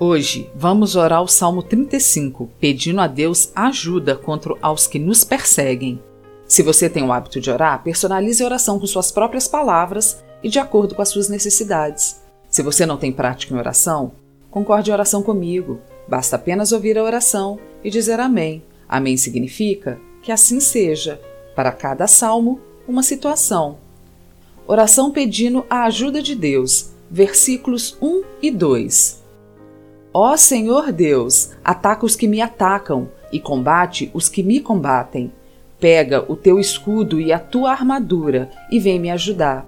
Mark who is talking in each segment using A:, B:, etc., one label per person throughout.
A: Hoje vamos orar o Salmo 35, pedindo a Deus ajuda contra aos que nos perseguem. Se você tem o hábito de orar, personalize a oração com suas próprias palavras e de acordo com as suas necessidades. Se você não tem prática em oração, concorde em oração comigo. Basta apenas ouvir a oração e dizer amém. Amém significa que assim seja. Para cada salmo, uma situação. Oração pedindo a ajuda de Deus. Versículos 1 e 2. Ó Senhor Deus, ataca os que me atacam e combate os que me combatem. Pega o teu escudo e a tua armadura e vem me ajudar.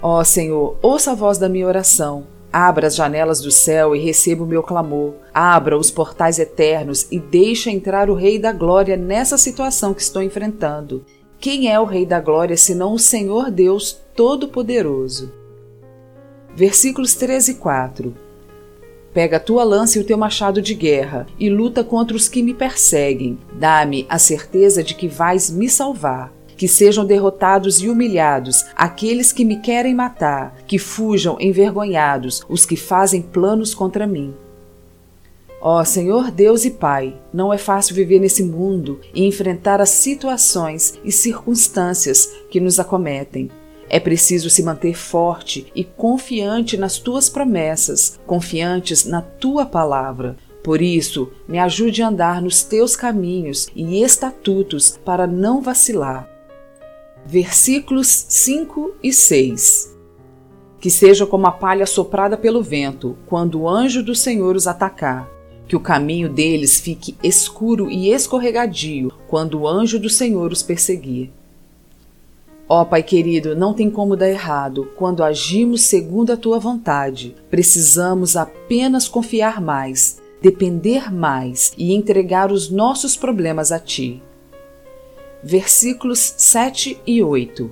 A: Ó Senhor, ouça a voz da minha oração. Abra as janelas do céu e receba o meu clamor. Abra os portais eternos e deixa entrar o Rei da Glória nessa situação que estou enfrentando. Quem é o Rei da Glória senão o Senhor Deus Todo-Poderoso? Versículos 13 e 4 Pega a tua lança e o teu machado de guerra e luta contra os que me perseguem. Dá-me a certeza de que vais me salvar. Que sejam derrotados e humilhados aqueles que me querem matar, que fujam envergonhados os que fazem planos contra mim. Ó oh, Senhor Deus e Pai, não é fácil viver nesse mundo e enfrentar as situações e circunstâncias que nos acometem. É preciso se manter forte e confiante nas tuas promessas, confiantes na tua palavra. Por isso, me ajude a andar nos teus caminhos e estatutos para não vacilar. Versículos 5 e 6 Que seja como a palha soprada pelo vento, quando o anjo do Senhor os atacar. Que o caminho deles fique escuro e escorregadio, quando o anjo do Senhor os perseguir. Ó oh, Pai querido, não tem como dar errado quando agimos segundo a tua vontade. Precisamos apenas confiar mais, depender mais e entregar os nossos problemas a ti. Versículos 7 e 8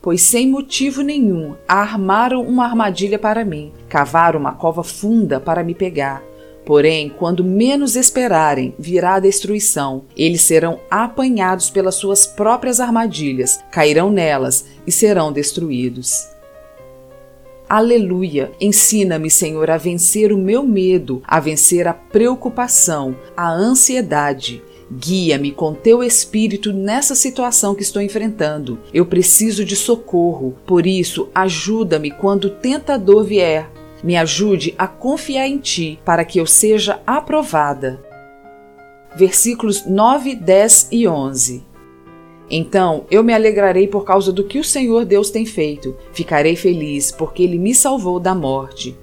A: Pois sem motivo nenhum armaram uma armadilha para mim, cavaram uma cova funda para me pegar. Porém, quando menos esperarem, virá a destruição. Eles serão apanhados pelas suas próprias armadilhas, cairão nelas e serão destruídos. Aleluia! Ensina-me, Senhor, a vencer o meu medo, a vencer a preocupação, a ansiedade. Guia-me com teu espírito nessa situação que estou enfrentando. Eu preciso de socorro, por isso, ajuda-me quando o tentador vier me ajude a confiar em Ti para que eu seja aprovada. Versículos 9, 10 e 11. Então eu me alegrarei por causa do que o Senhor Deus tem feito. Ficarei feliz, porque Ele me salvou da morte.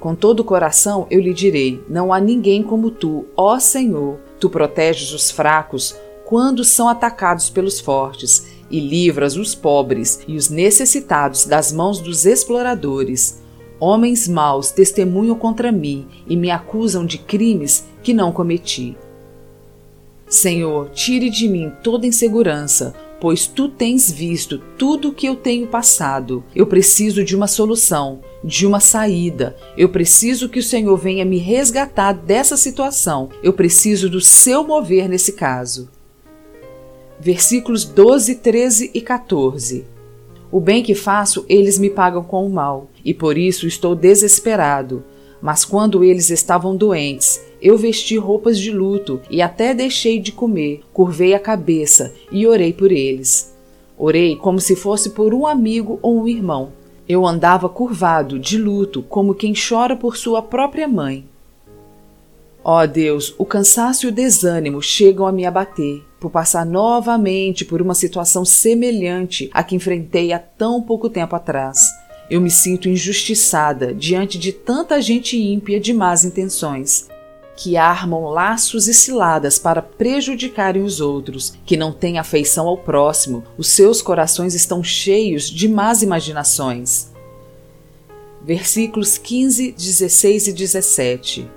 A: Com todo o coração eu lhe direi: Não há ninguém como tu, ó Senhor. Tu proteges os fracos quando são atacados pelos fortes, e livras os pobres e os necessitados das mãos dos exploradores. Homens maus testemunham contra mim e me acusam de crimes que não cometi. Senhor, tire de mim toda insegurança, pois tu tens visto tudo o que eu tenho passado. Eu preciso de uma solução, de uma saída. Eu preciso que o Senhor venha me resgatar dessa situação. Eu preciso do seu mover nesse caso. Versículos 12, 13 e 14. O bem que faço, eles me pagam com o mal, e por isso estou desesperado. Mas quando eles estavam doentes, eu vesti roupas de luto e até deixei de comer, curvei a cabeça e orei por eles. Orei como se fosse por um amigo ou um irmão. Eu andava curvado, de luto, como quem chora por sua própria mãe. Ó oh Deus, o cansaço e o desânimo chegam a me abater por passar novamente por uma situação semelhante à que enfrentei há tão pouco tempo atrás. Eu me sinto injustiçada diante de tanta gente ímpia de más intenções, que armam laços e ciladas para prejudicarem os outros, que não têm afeição ao próximo, os seus corações estão cheios de más imaginações. Versículos 15, 16 e 17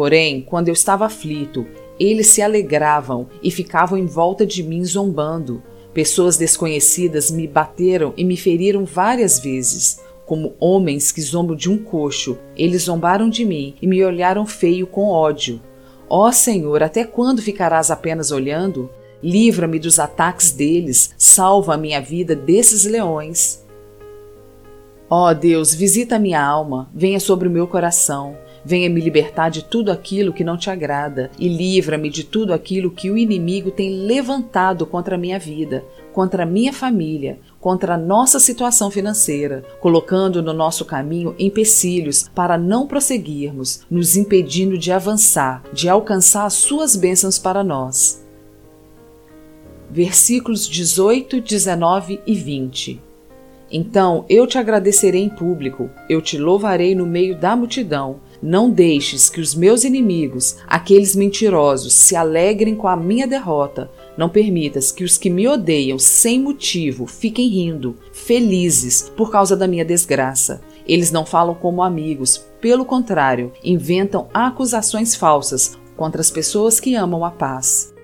A: Porém, quando eu estava aflito, Eles se alegravam e ficavam em volta de mim zombando. Pessoas desconhecidas me bateram e me feriram várias vezes. Como homens que zombam de um coxo, eles zombaram de mim e me olharam feio com ódio. Ó oh, Senhor, até quando ficarás apenas olhando? Livra-me dos ataques deles, salva a minha vida desses leões. Ó oh, Deus, visita minha alma, venha sobre o meu coração. Venha me libertar de tudo aquilo que não te agrada e livra-me de tudo aquilo que o inimigo tem levantado contra a minha vida, contra a minha família, contra a nossa situação financeira, colocando no nosso caminho empecilhos para não prosseguirmos, nos impedindo de avançar, de alcançar as suas bênçãos para nós. Versículos 18, 19 e 20. Então eu te agradecerei em público, eu te louvarei no meio da multidão não deixes que os meus inimigos, aqueles mentirosos, se alegrem com a minha derrota. Não permitas que os que me odeiam sem motivo fiquem rindo, felizes por causa da minha desgraça. Eles não falam como amigos, pelo contrário, inventam acusações falsas contra as pessoas que amam a paz.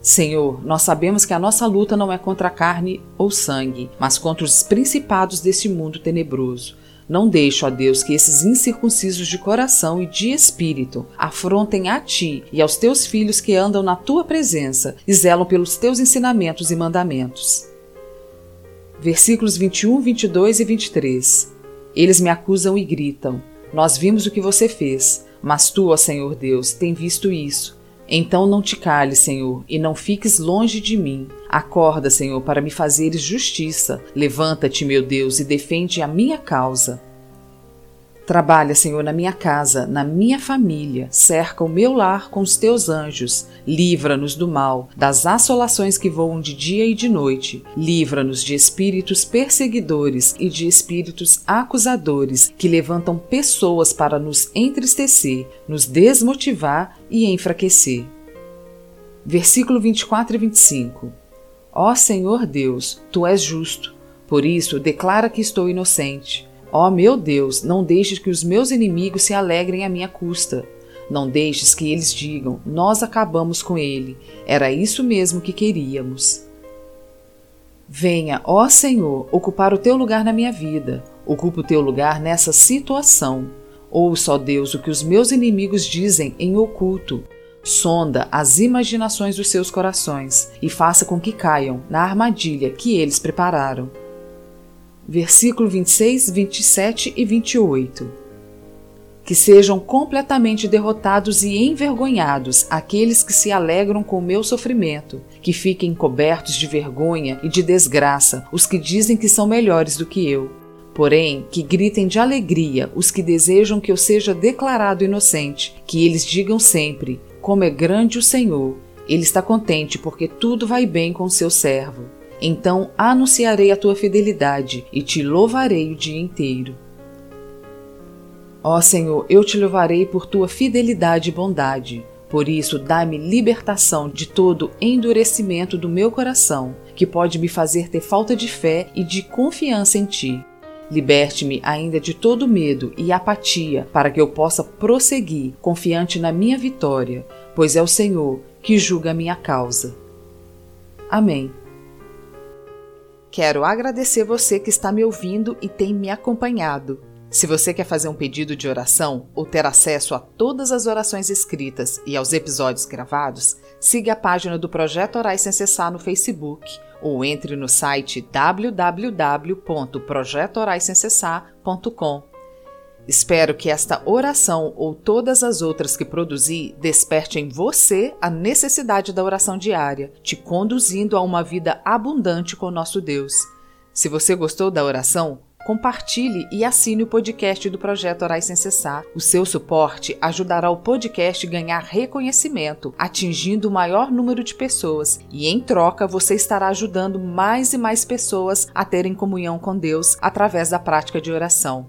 A: Senhor, nós sabemos que a nossa luta não é contra a carne ou sangue, mas contra os principados desse mundo tenebroso. Não deixe, ó Deus, que esses incircuncisos de coração e de espírito afrontem a ti e aos teus filhos que andam na tua presença e zelam pelos teus ensinamentos e mandamentos. Versículos 21, 22 e 23. Eles me acusam e gritam: Nós vimos o que você fez, mas tu, ó Senhor Deus, tem visto isso. Então não te cales, Senhor, e não fiques longe de mim. Acorda, Senhor, para me fazeres justiça. Levanta-te, meu Deus, e defende a minha causa. Trabalha, Senhor, na minha casa, na minha família, cerca o meu lar com os teus anjos, livra-nos do mal, das assolações que voam de dia e de noite, livra-nos de espíritos perseguidores e de espíritos acusadores que levantam pessoas para nos entristecer, nos desmotivar e enfraquecer. Versículo 24 e 25 Ó Senhor Deus, tu és justo, por isso declara que estou inocente. Ó oh, meu Deus, não deixes que os meus inimigos se alegrem à minha custa. Não deixes que eles digam: Nós acabamos com ele. Era isso mesmo que queríamos. Venha, ó Senhor, ocupar o teu lugar na minha vida. Ocupa o teu lugar nessa situação. Ouça, ó Deus, o que os meus inimigos dizem em oculto. Sonda as imaginações dos seus corações e faça com que caiam na armadilha que eles prepararam versículo 26, 27 e 28. Que sejam completamente derrotados e envergonhados aqueles que se alegram com o meu sofrimento, que fiquem cobertos de vergonha e de desgraça os que dizem que são melhores do que eu. Porém, que gritem de alegria os que desejam que eu seja declarado inocente, que eles digam sempre: Como é grande o Senhor! Ele está contente porque tudo vai bem com seu servo. Então anunciarei a tua fidelidade e te louvarei o dia inteiro. Ó Senhor, eu te louvarei por tua fidelidade e bondade. Por isso, dá-me libertação de todo endurecimento do meu coração, que pode me fazer ter falta de fé e de confiança em ti. Liberte-me ainda de todo medo e apatia, para que eu possa prosseguir confiante na minha vitória, pois é o Senhor que julga a minha causa. Amém. Quero agradecer você que está me ouvindo e tem me acompanhado. Se você quer fazer um pedido de oração ou ter acesso a todas as orações escritas e aos episódios gravados, siga a página do Projeto Orais Sem Cessar no Facebook ou entre no site www.projetoraissemcessar.com. Espero que esta oração ou todas as outras que produzi desperte em você a necessidade da oração diária, te conduzindo a uma vida abundante com nosso Deus. Se você gostou da oração, compartilhe e assine o podcast do Projeto Orais Sem Cessar. O seu suporte ajudará o podcast a ganhar reconhecimento, atingindo o maior número de pessoas, e em troca você estará ajudando mais e mais pessoas a terem comunhão com Deus através da prática de oração.